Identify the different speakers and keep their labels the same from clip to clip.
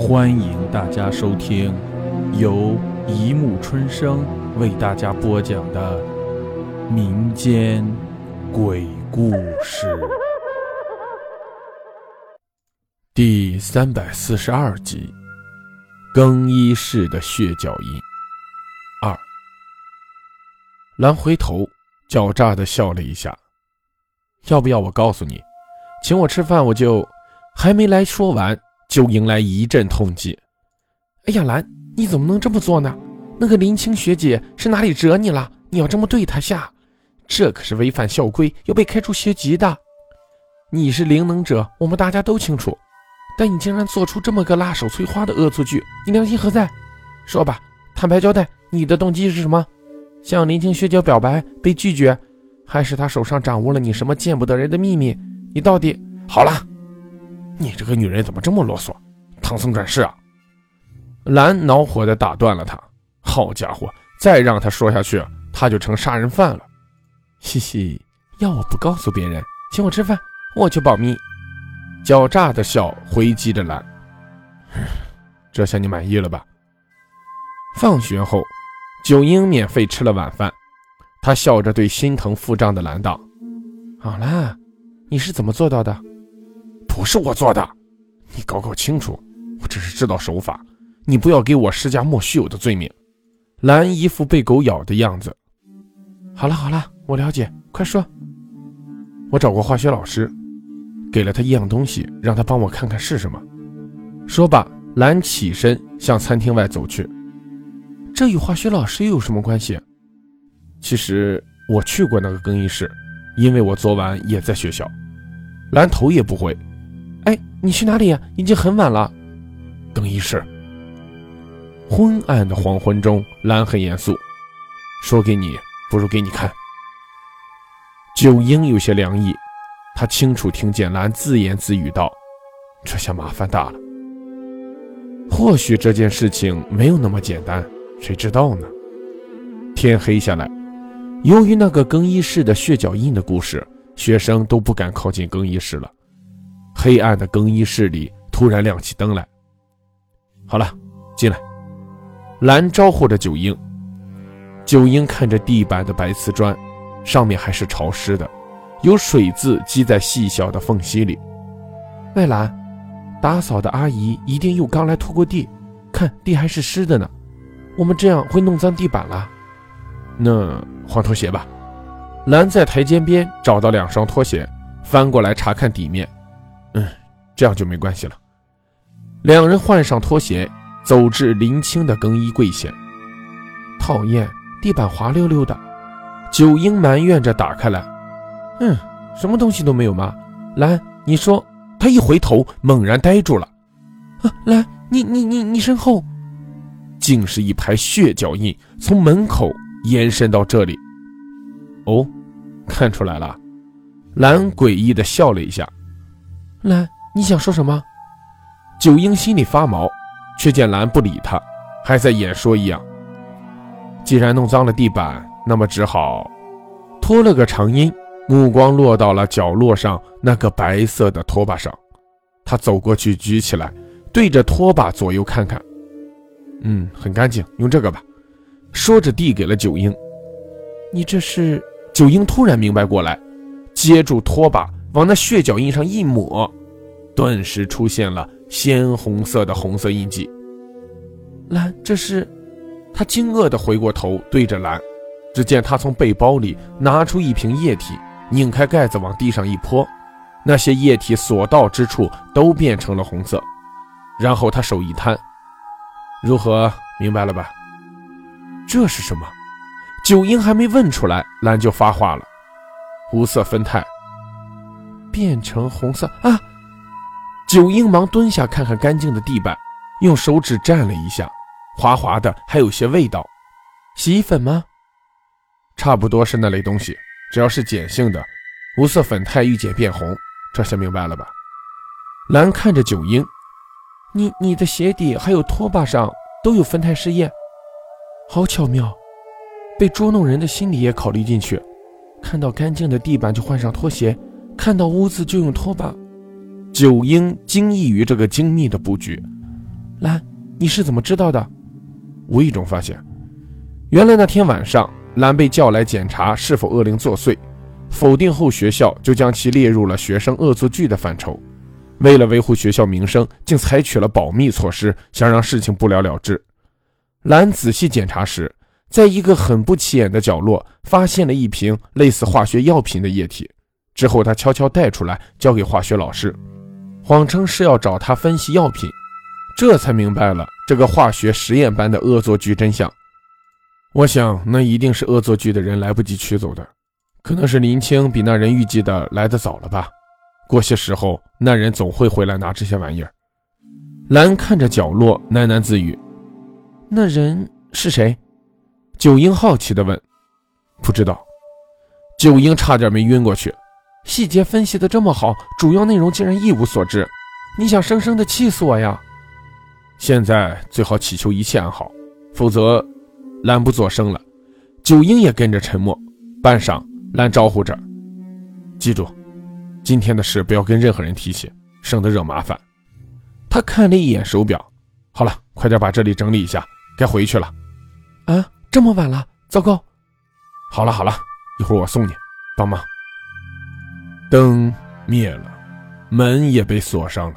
Speaker 1: 欢迎大家收听由一木春生为大家播讲的民间鬼故事第三百四十二集：更衣室的血脚印二。兰回头狡诈的笑了一下，要不要我告诉你，请我吃饭，我就还没来说完。就迎来一阵痛击。哎呀，兰，你怎么能这么做呢？那个林青学姐是哪里惹你了？你要这么对她下，这可是违反校规，要被开除学籍的。你是灵能者，我们大家都清楚，但你竟然做出这么个辣手摧花的恶作剧，你良心何在？说吧，坦白交代，你的动机是什么？向林青学姐表白被拒绝，还是她手上掌握了你什么见不得人的秘密？你到底……好了。你这个女人怎么这么啰嗦？唐僧转世啊！兰恼火地打断了他。好家伙，再让他说下去，他就成杀人犯了。嘻嘻，要我不告诉别人，请我吃饭，我就保密。狡诈的笑回击着兰。这下你满意了吧？放学后，九英免费吃了晚饭。他笑着对心疼腹胀的兰道：“好啦，你是怎么做到的？”不是我做的，你搞搞清楚。我只是知道手法，你不要给我施加莫须有的罪名。兰一副被狗咬的样子。好了好了，我了解，快说。我找过化学老师，给了他一样东西，让他帮我看看是什么。说罢，兰起身向餐厅外走去。这与化学老师又有什么关系？其实我去过那个更衣室，因为我昨晚也在学校。兰头也不回。哎，你去哪里呀？已经很晚了。更衣室。昏暗的黄昏中，兰很严肃，说给你不如给你看。九英有些凉意，他清楚听见兰自言自语道：“这下麻烦大了。或许这件事情没有那么简单，谁知道呢？”天黑下来，由于那个更衣室的血脚印的故事，学生都不敢靠近更衣室了。黑暗的更衣室里突然亮起灯来。好了，进来。兰招呼着九英。九英看着地板的白瓷砖，上面还是潮湿的，有水渍积在细小的缝隙里。麦兰，打扫的阿姨一定又刚来拖过地，看地还是湿的呢。我们这样会弄脏地板了。那换拖鞋吧。兰在台阶边找到两双拖鞋，翻过来查看底面。嗯，这样就没关系了。两人换上拖鞋，走至林青的更衣柜前。讨厌，地板滑溜溜的。九英埋怨着打开来。嗯，什么东西都没有吗？兰，你说。他一回头，猛然呆住了。啊，兰，你你你你身后，竟是一排血脚印，从门口延伸到这里。哦，看出来了。兰诡异的笑了一下。兰，你想说什么？九英心里发毛，却见兰不理他，还在演说一样。既然弄脏了地板，那么只好拖了个长音，目光落到了角落上那个白色的拖把上。他走过去，举起来，对着拖把左右看看。嗯，很干净，用这个吧。说着，递给了九英。你这是？九英突然明白过来，接住拖把。往那血脚印上一抹，顿时出现了鲜红色的红色印记。蓝，这是？他惊愕地回过头，对着蓝，只见他从背包里拿出一瓶液体，拧开盖子往地上一泼，那些液体所到之处都变成了红色。然后他手一摊，如何？明白了吧？这是什么？九婴还没问出来，蓝就发话了：无色酚酞。变成红色啊！九英忙蹲下看看干净的地板，用手指蘸了一下，滑滑的，还有些味道。洗衣粉吗？差不多是那类东西，只要是碱性的，无色粉肽遇碱变红。这下明白了吧？兰看着九英，你你的鞋底还有拖把上都有酚酞试验，好巧妙，被捉弄人的心理也考虑进去。看到干净的地板就换上拖鞋。看到污渍就用拖把，九英惊异于这个精密的布局。兰，你是怎么知道的？无意中发现，原来那天晚上，兰被叫来检查是否恶灵作祟，否定后，学校就将其列入了学生恶作剧的范畴。为了维护学校名声，竟采取了保密措施，想让事情不了了之。兰仔细检查时，在一个很不起眼的角落，发现了一瓶类似化学药品的液体。之后，他悄悄带出来，交给化学老师，谎称是要找他分析药品。这才明白了这个化学实验班的恶作剧真相。我想，那一定是恶作剧的人来不及取走的，可能是林青比那人预计的来得早了吧。过些时候，那人总会回来拿这些玩意儿。兰看着角落，喃喃自语：“那人是谁？”九英好奇地问：“不知道。”九英差点没晕过去。细节分析的这么好，主要内容竟然一无所知。你想生生的气死我呀？现在最好祈求一切安好，否则，兰不作声了。九英也跟着沉默。半晌，兰招呼着：“记住。”今天的事不要跟任何人提起，省得惹麻烦。他看了一眼手表，好了，快点把这里整理一下，该回去了。啊，这么晚了，糟糕！好了好了，一会儿我送你，帮忙。灯灭了，门也被锁上了。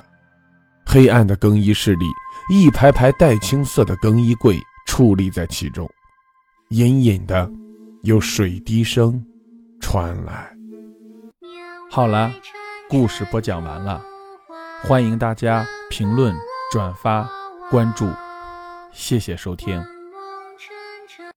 Speaker 1: 黑暗的更衣室里，一排排带青色的更衣柜矗立在其中，隐隐的有水滴声传来。
Speaker 2: 好了，故事播讲完了，欢迎大家评论、转发、关注，谢谢收听。